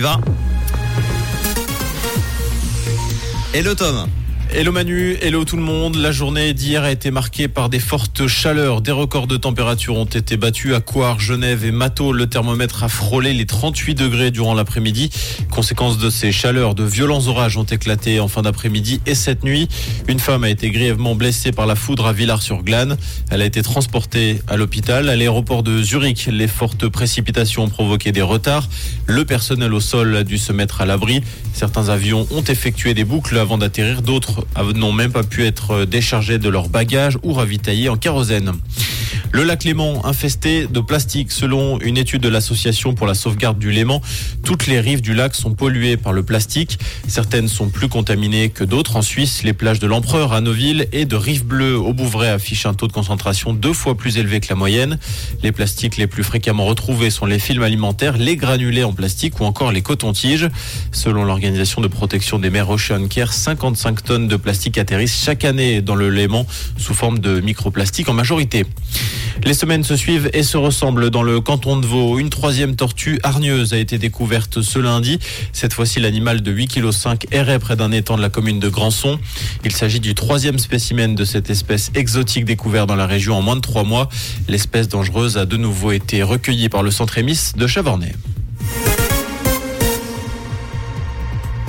y va. Hello Tom. Hello Manu, hello tout le monde. La journée d'hier a été marquée par des fortes chaleurs. Des records de température ont été battus à Coire, Genève et Mato. Le thermomètre a frôlé les 38 degrés durant l'après-midi. Conséquence de ces chaleurs, de violents orages ont éclaté en fin d'après-midi et cette nuit. Une femme a été grièvement blessée par la foudre à Villars-sur-Glane. Elle a été transportée à l'hôpital. À l'aéroport de Zurich, les fortes précipitations ont provoqué des retards. Le personnel au sol a dû se mettre à l'abri. Certains avions ont effectué des boucles avant d'atterrir. D'autres n'ont même pas pu être déchargés de leurs bagages ou ravitaillés en kérosène. Le lac Léman infesté de plastique. Selon une étude de l'association pour la sauvegarde du Léman, toutes les rives du lac sont polluées par le plastique. Certaines sont plus contaminées que d'autres. En Suisse, les plages de l'Empereur à Neuville et de Rive Bleue au Bouvray affichent un taux de concentration deux fois plus élevé que la moyenne. Les plastiques les plus fréquemment retrouvés sont les films alimentaires, les granulés en plastique ou encore les cotons-tiges. Selon l'organisation de protection des mers Ocean Care, 55 tonnes de plastique atterrissent chaque année dans le Léman sous forme de microplastiques en majorité. Les semaines se suivent et se ressemblent dans le canton de Vaud. Une troisième tortue hargneuse a été découverte ce lundi. Cette fois-ci, l'animal de 8,5 kg errait près d'un étang de la commune de Grandson. Il s'agit du troisième spécimen de cette espèce exotique découvert dans la région en moins de trois mois. L'espèce dangereuse a de nouveau été recueillie par le centre émis de Chavornay.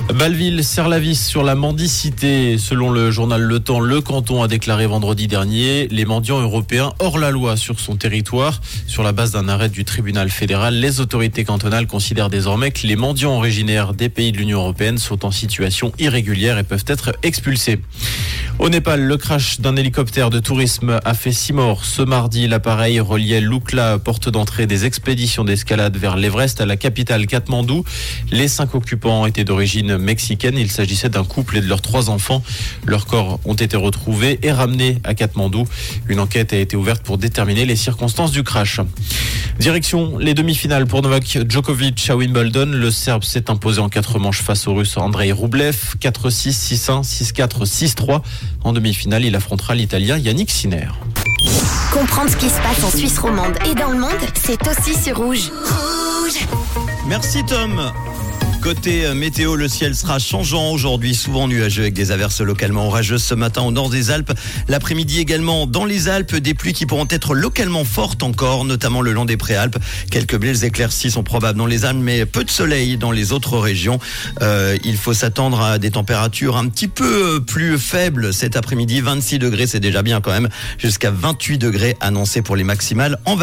Balville serre la vis sur la mendicité. Selon le journal Le Temps, le canton a déclaré vendredi dernier les mendiants européens hors la loi sur son territoire. Sur la base d'un arrêt du tribunal fédéral, les autorités cantonales considèrent désormais que les mendiants originaires des pays de l'Union européenne sont en situation irrégulière et peuvent être expulsés. Au Népal, le crash d'un hélicoptère de tourisme a fait six morts. Ce mardi, l'appareil reliait Lukla, porte d'entrée des expéditions d'escalade vers l'Everest, à la capitale Katmandou. Les cinq occupants étaient d'origine mexicaine. Il s'agissait d'un couple et de leurs trois enfants. Leurs corps ont été retrouvés et ramenés à Katmandou. Une enquête a été ouverte pour déterminer les circonstances du crash. Direction les demi-finales pour Novak Djokovic à Wimbledon. Le Serbe s'est imposé en quatre manches face au Russe Andrei Rublev. 4-6, 6-1, 6-4, 6-3. En demi-finale, il affrontera l'Italien Yannick Sinner. Comprendre ce qui se passe en Suisse romande et dans le monde, c'est aussi sur Rouge. Rouge Merci Tom. Côté euh, météo, le ciel sera changeant aujourd'hui, souvent nuageux avec des averses localement orageuses ce matin au nord des Alpes. L'après-midi également dans les Alpes, des pluies qui pourront être localement fortes encore, notamment le long des préalpes. Quelques belles éclaircies sont probables dans les Alpes, mais peu de soleil dans les autres régions. Euh, il faut s'attendre à des températures un petit peu euh, plus faibles cet après-midi. 26 degrés, c'est déjà bien quand même, jusqu'à 28 degrés annoncés pour les maximales en.